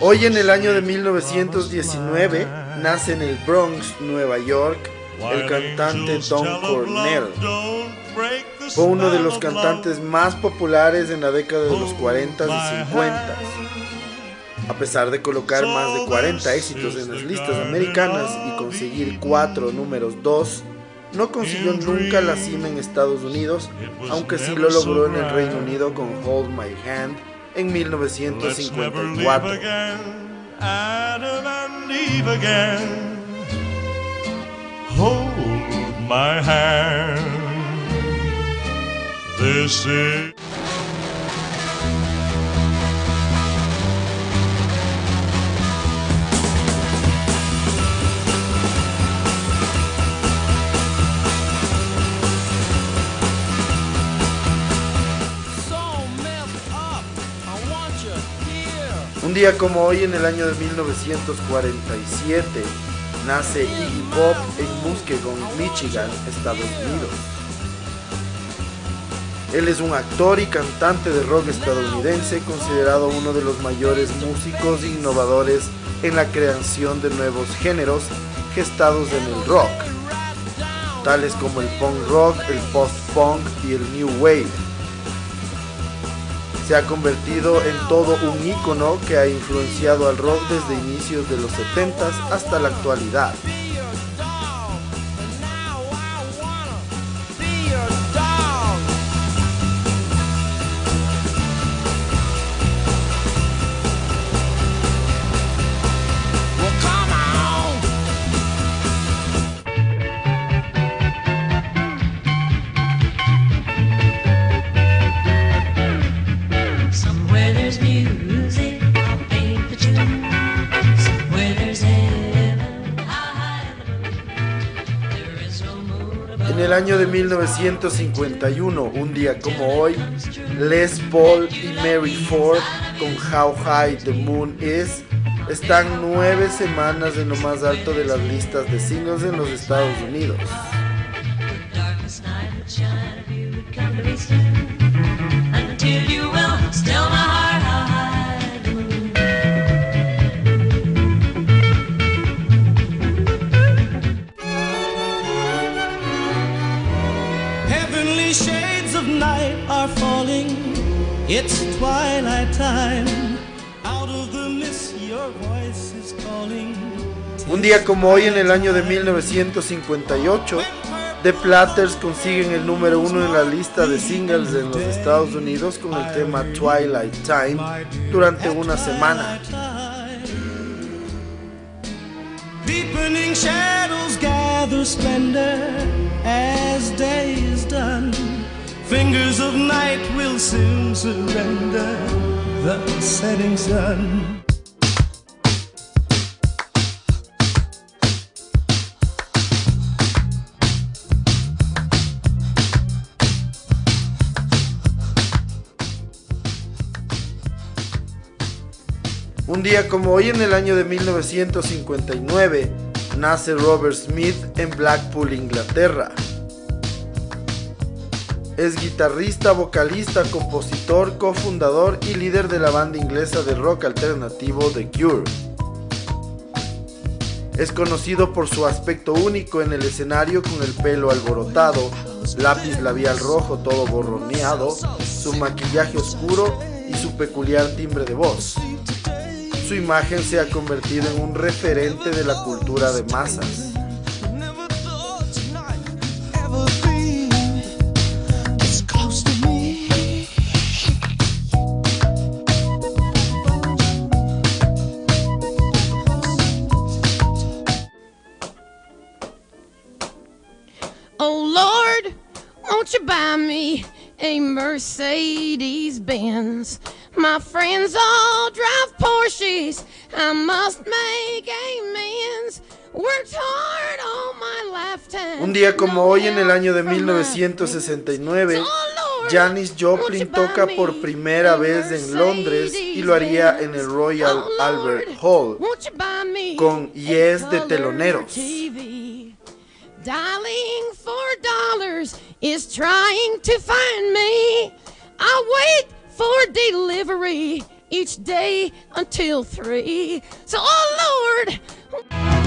Hoy en el año de 1919 nace en el Bronx, Nueva York, el cantante Don Cornell. Fue uno de los cantantes más populares en la década de los 40 y 50. A pesar de colocar más de 40 éxitos en las listas americanas y conseguir 4 números 2, no consiguió nunca la cima en Estados Unidos, aunque sí lo logró en el Reino Unido con Hold My Hand en 1954. Adam and Eve again. Hold my hand. This is. Día como hoy en el año de 1947 nace Iggy Pop en Muskegon, Michigan, Estados Unidos. Él es un actor y cantante de rock estadounidense considerado uno de los mayores músicos e innovadores en la creación de nuevos géneros gestados en el rock, tales como el punk rock, el post-punk y el new wave se ha convertido en todo un ícono que ha influenciado al rock desde inicios de los 70s hasta la actualidad. En el año de 1951, un día como hoy, Les Paul y Mary Ford con How High the Moon Is están nueve semanas en lo más alto de las listas de singles en los Estados Unidos. It's twilight time. Out of the mist, your voice is calling. Un día como hoy en el año de 1958, The Platters consiguen el número uno en la lista de singles en los Estados Unidos con el tema Twilight Time durante una semana. Deepening shadows gather splendor as day is done. Fingers of night will soon surrender the setting sun. Un día como hoy en el año de 1959, nace Robert Smith en Blackpool, Inglaterra. Es guitarrista, vocalista, compositor, cofundador y líder de la banda inglesa de rock alternativo The Cure. Es conocido por su aspecto único en el escenario con el pelo alborotado, lápiz labial rojo todo borroneado, su maquillaje oscuro y su peculiar timbre de voz. Su imagen se ha convertido en un referente de la cultura de masas. Buy me a Mercedes Benz? My friends all drive Porsches. I must make amends. Worked hard all my lifetime. Un día como hoy en el año de from my 1969, friends. Oh, Lord, Janis Joplin toca por primera vez en Londres y lo haría en el Royal Oh, Albert Hall. con Yes de teloneros. Is trying to find me. I wait for delivery each day until three. So, oh Lord,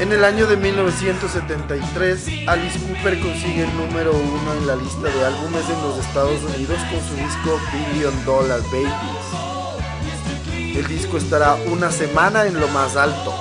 En el año de 1973, Alice Cooper consigue el número uno en la lista de álbumes en los Estados Unidos con su disco Billion Dollar Babies. El disco estará una semana en lo más alto.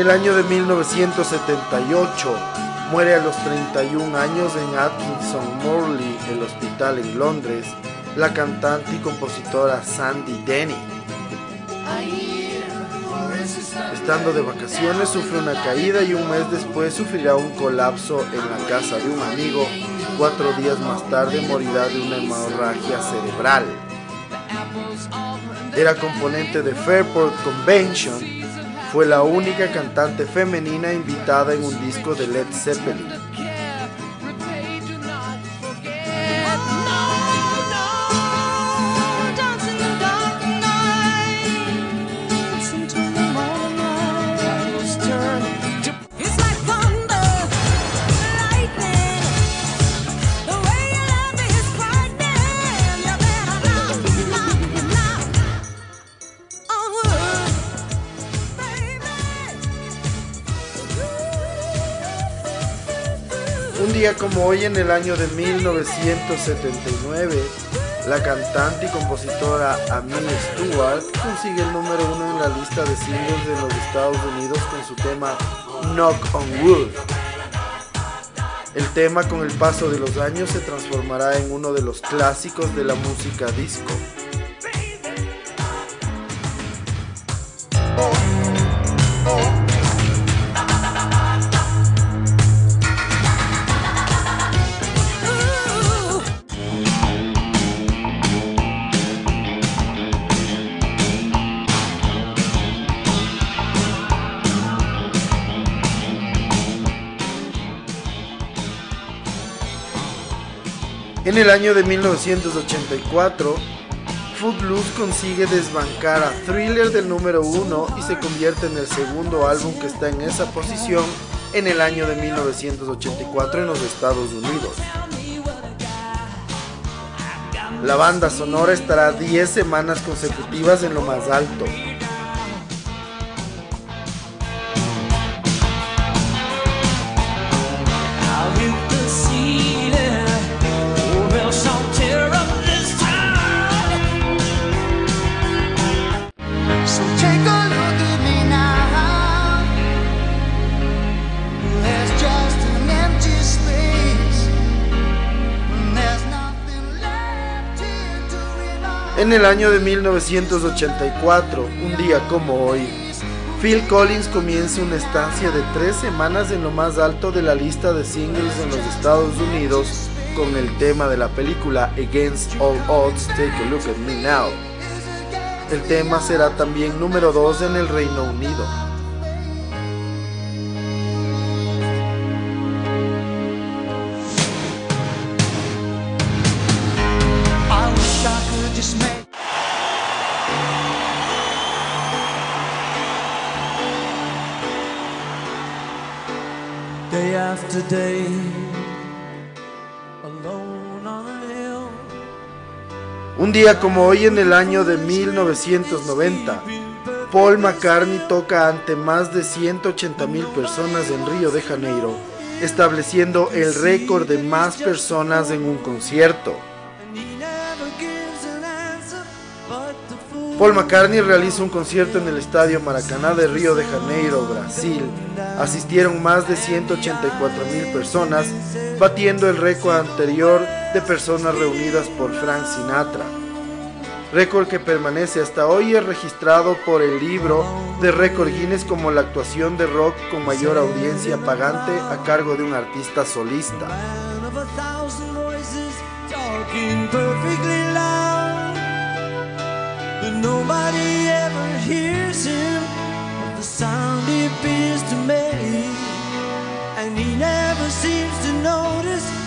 El año de 1978, muere a los 31 años en Atkinson Morley, el hospital en Londres, la cantante y compositora Sandy Denny. Estando de vacaciones sufre una caída y un mes después sufrirá un colapso en la casa de un amigo. Cuatro días más tarde morirá de una hemorragia cerebral. Era componente de Fairport Convention. Fue la única cantante femenina invitada en un disco de Led Zeppelin. Como hoy en el año de 1979, la cantante y compositora Amy Stewart consigue el número uno en la lista de singles de los Estados Unidos con su tema Knock on Wood. El tema con el paso de los años se transformará en uno de los clásicos de la música disco. En el año de 1984, Footloose consigue desbancar a Thriller del número uno y se convierte en el segundo álbum que está en esa posición en el año de 1984 en los Estados Unidos. La banda sonora estará 10 semanas consecutivas en lo más alto. En el año de 1984, un día como hoy, Phil Collins comienza una estancia de tres semanas en lo más alto de la lista de singles en los Estados Unidos con el tema de la película Against All Odds, Take a Look at Me Now. El tema será también número 2 en el Reino Unido. Un día como hoy en el año de 1990, Paul McCartney toca ante más de 180 mil personas en Río de Janeiro, estableciendo el récord de más personas en un concierto. Paul McCartney realiza un concierto en el Estadio Maracaná de Río de Janeiro, Brasil. Asistieron más de 184 mil personas, batiendo el récord anterior de personas reunidas por Frank Sinatra. Récord que permanece hasta hoy es registrado por el libro de récord Guinness como la actuación de rock con mayor audiencia pagante a cargo de un artista solista. Never seems to notice.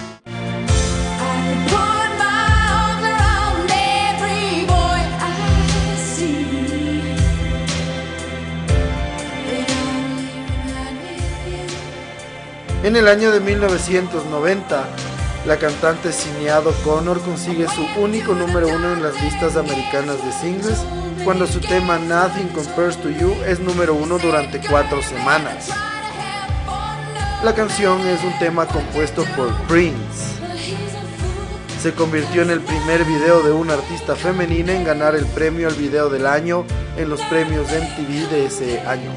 En el año de 1990, la cantante Sinead Connor consigue su único número uno en las listas americanas de singles cuando su tema Nothing Compares to You es número uno durante cuatro semanas. La canción es un tema compuesto por Prince. Se convirtió en el primer video de una artista femenina en ganar el premio al video del año en los premios MTV de ese año.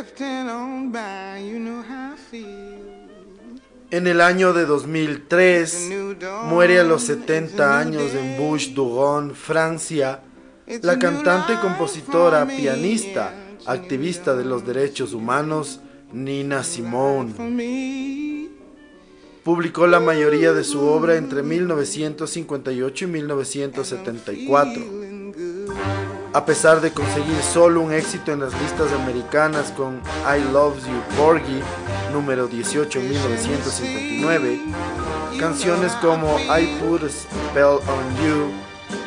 Drifting on by, you know how I feel. En el año de 2003 muere a los 70 años en Bouches-Duron, Francia, la cantante, compositora, pianista, activista de los derechos humanos Nina Simone. Publicó la mayoría de su obra entre 1958 y 1974. A pesar de conseguir solo un éxito en las listas americanas con I Love You Porgy, número 18 en 1959, canciones como I Put a Spell on You,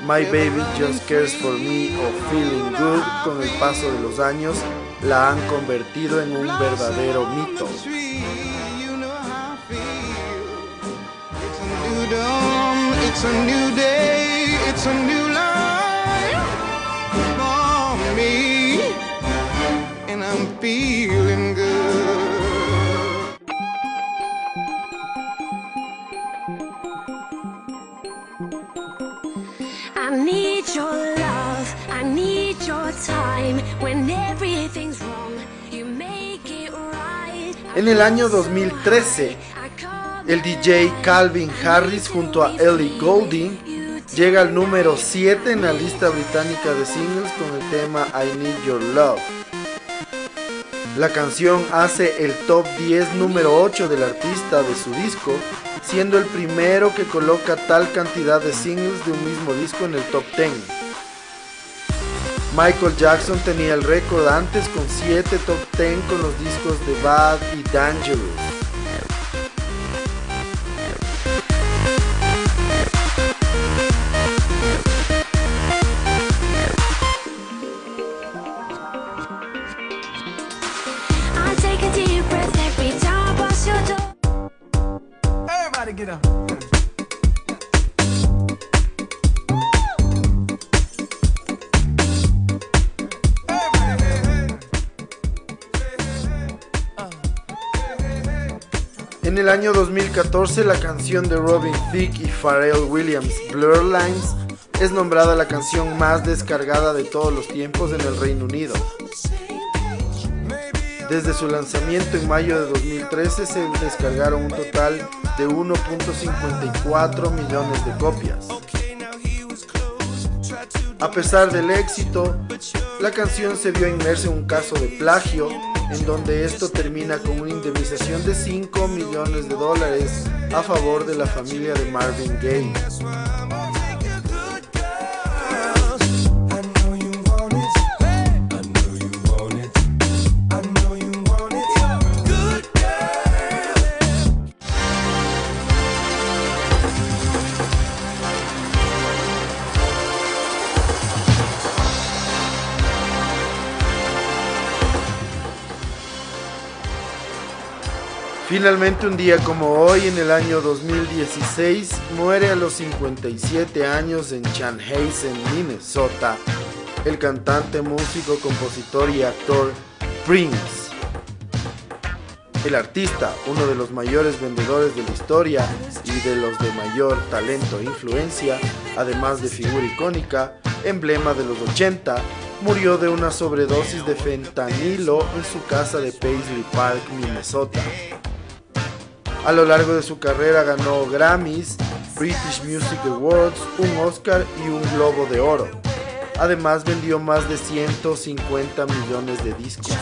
My Baby Just Cares for Me o Feeling Good, con el paso de los años, la han convertido en un verdadero mito. It's a new day, it's a new life I'm feeling good. I need your love, I need your time. When everything's wrong, you make it right. En el año 2013, I come el DJ Calvin Harris junto a Ellie Goulding llega al número 7 en la lista británica de singles con el tema I Need Your Love. La canción hace el top 10 número 8 del artista de su disco, siendo el primero que coloca tal cantidad de singles de un mismo disco en el top 10. Michael Jackson tenía el récord antes con 7 top 10 con los discos de Bad y Dangerous. En el año 2014, la canción de Robin Thicke y Pharrell Williams, Blur Lines, es nombrada la canción más descargada de todos los tiempos en el Reino Unido. Desde su lanzamiento en mayo de 2013 se descargaron un total de 1.54 millones de copias. A pesar del éxito, la canción se vio inmersa en un caso de plagio, en donde esto termina con una indemnización de 5 millones de dólares a favor de la familia de Marvin Gaye. Finalmente un día como hoy, en el año 2016, muere a los 57 años en Chanhassen, Minnesota, el cantante, músico, compositor y actor Prince. El artista, uno de los mayores vendedores de la historia y de los de mayor talento e influencia, además de figura icónica, emblema de los 80, murió de una sobredosis de fentanilo en su casa de Paisley Park, Minnesota. A lo largo de su carrera ganó Grammys, British Music Awards, un Oscar y un Globo de Oro. Además vendió más de 150 millones de discos.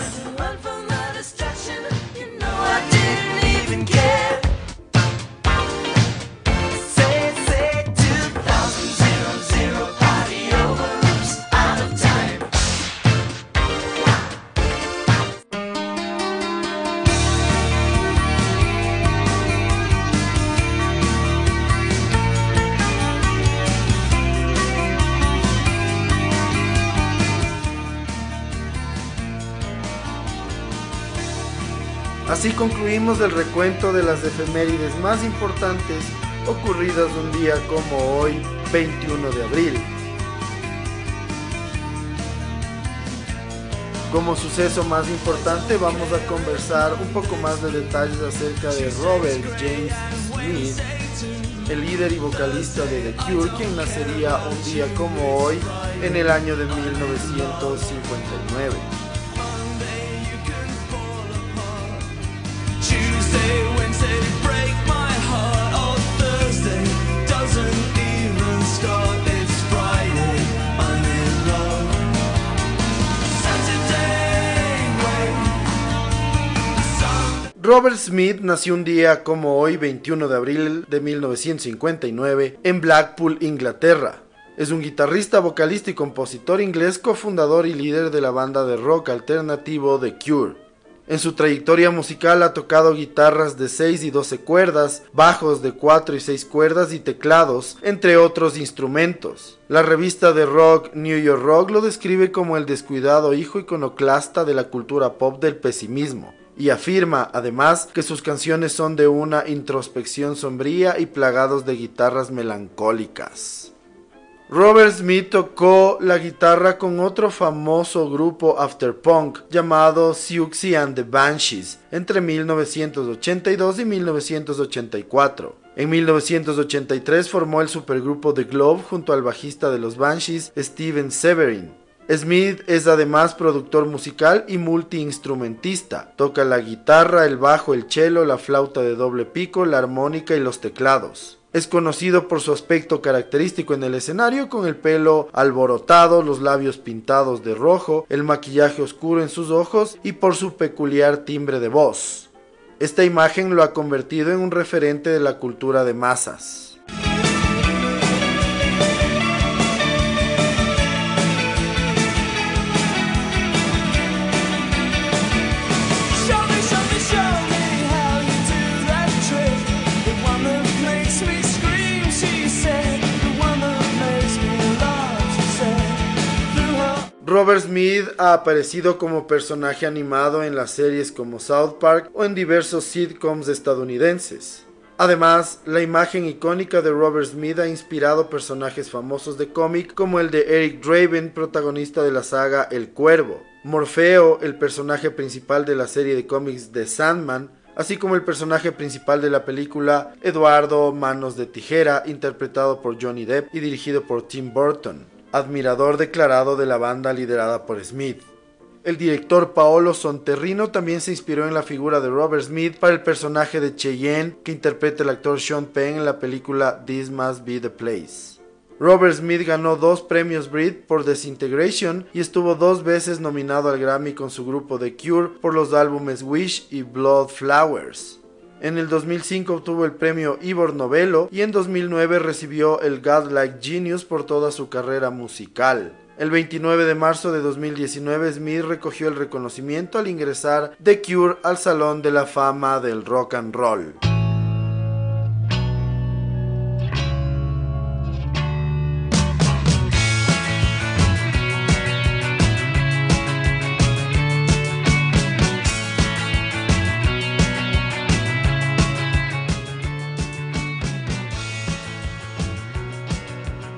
Así concluimos el recuento de las efemérides más importantes ocurridas un día como hoy, 21 de abril. Como suceso más importante vamos a conversar un poco más de detalles acerca de Robert James Smith, el líder y vocalista de The Cure, quien nacería un día como hoy en el año de 1959. Robert Smith nació un día como hoy, 21 de abril de 1959, en Blackpool, Inglaterra. Es un guitarrista, vocalista y compositor inglés, cofundador y líder de la banda de rock alternativo The Cure. En su trayectoria musical ha tocado guitarras de 6 y 12 cuerdas, bajos de 4 y 6 cuerdas y teclados, entre otros instrumentos. La revista de rock New York Rock lo describe como el descuidado hijo iconoclasta de la cultura pop del pesimismo y afirma además que sus canciones son de una introspección sombría y plagados de guitarras melancólicas. Robert Smith tocó la guitarra con otro famoso grupo afterpunk llamado Siouxsie and the Banshees entre 1982 y 1984. En 1983 formó el supergrupo The Globe junto al bajista de los Banshees, Steven Severin. Smith es además productor musical y multiinstrumentista. Toca la guitarra, el bajo, el cello, la flauta de doble pico, la armónica y los teclados. Es conocido por su aspecto característico en el escenario con el pelo alborotado, los labios pintados de rojo, el maquillaje oscuro en sus ojos y por su peculiar timbre de voz. Esta imagen lo ha convertido en un referente de la cultura de masas. Robert Smith ha aparecido como personaje animado en las series como South Park o en diversos sitcoms estadounidenses. Además, la imagen icónica de Robert Smith ha inspirado personajes famosos de cómic como el de Eric Draven, protagonista de la saga El Cuervo, Morfeo, el personaje principal de la serie de cómics de Sandman, así como el personaje principal de la película Eduardo Manos de Tijera, interpretado por Johnny Depp y dirigido por Tim Burton, admirador declarado de la banda liderada por Smith. El director Paolo Sonterrino también se inspiró en la figura de Robert Smith para el personaje de Cheyenne que interpreta el actor Sean Penn en la película This Must Be the Place. Robert Smith ganó dos premios Brit por Desintegration y estuvo dos veces nominado al Grammy con su grupo The Cure por los álbumes Wish y Blood Flowers. En el 2005 obtuvo el premio Ivor Novello y en 2009 recibió el Godlike Genius por toda su carrera musical. El 29 de marzo de 2019 Smith recogió el reconocimiento al ingresar The Cure al Salón de la Fama del Rock and Roll.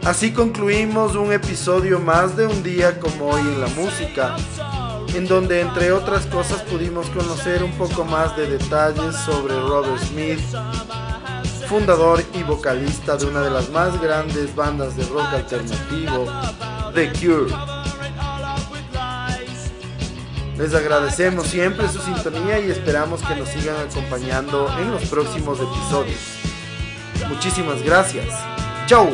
Así concluimos un episodio más de un día como hoy en la música, en donde entre otras cosas pudimos conocer un poco más de detalles sobre Robert Smith, fundador y vocalista de una de las más grandes bandas de rock alternativo, The Cure. Les agradecemos siempre su sintonía y esperamos que nos sigan acompañando en los próximos episodios. Muchísimas gracias. Chau.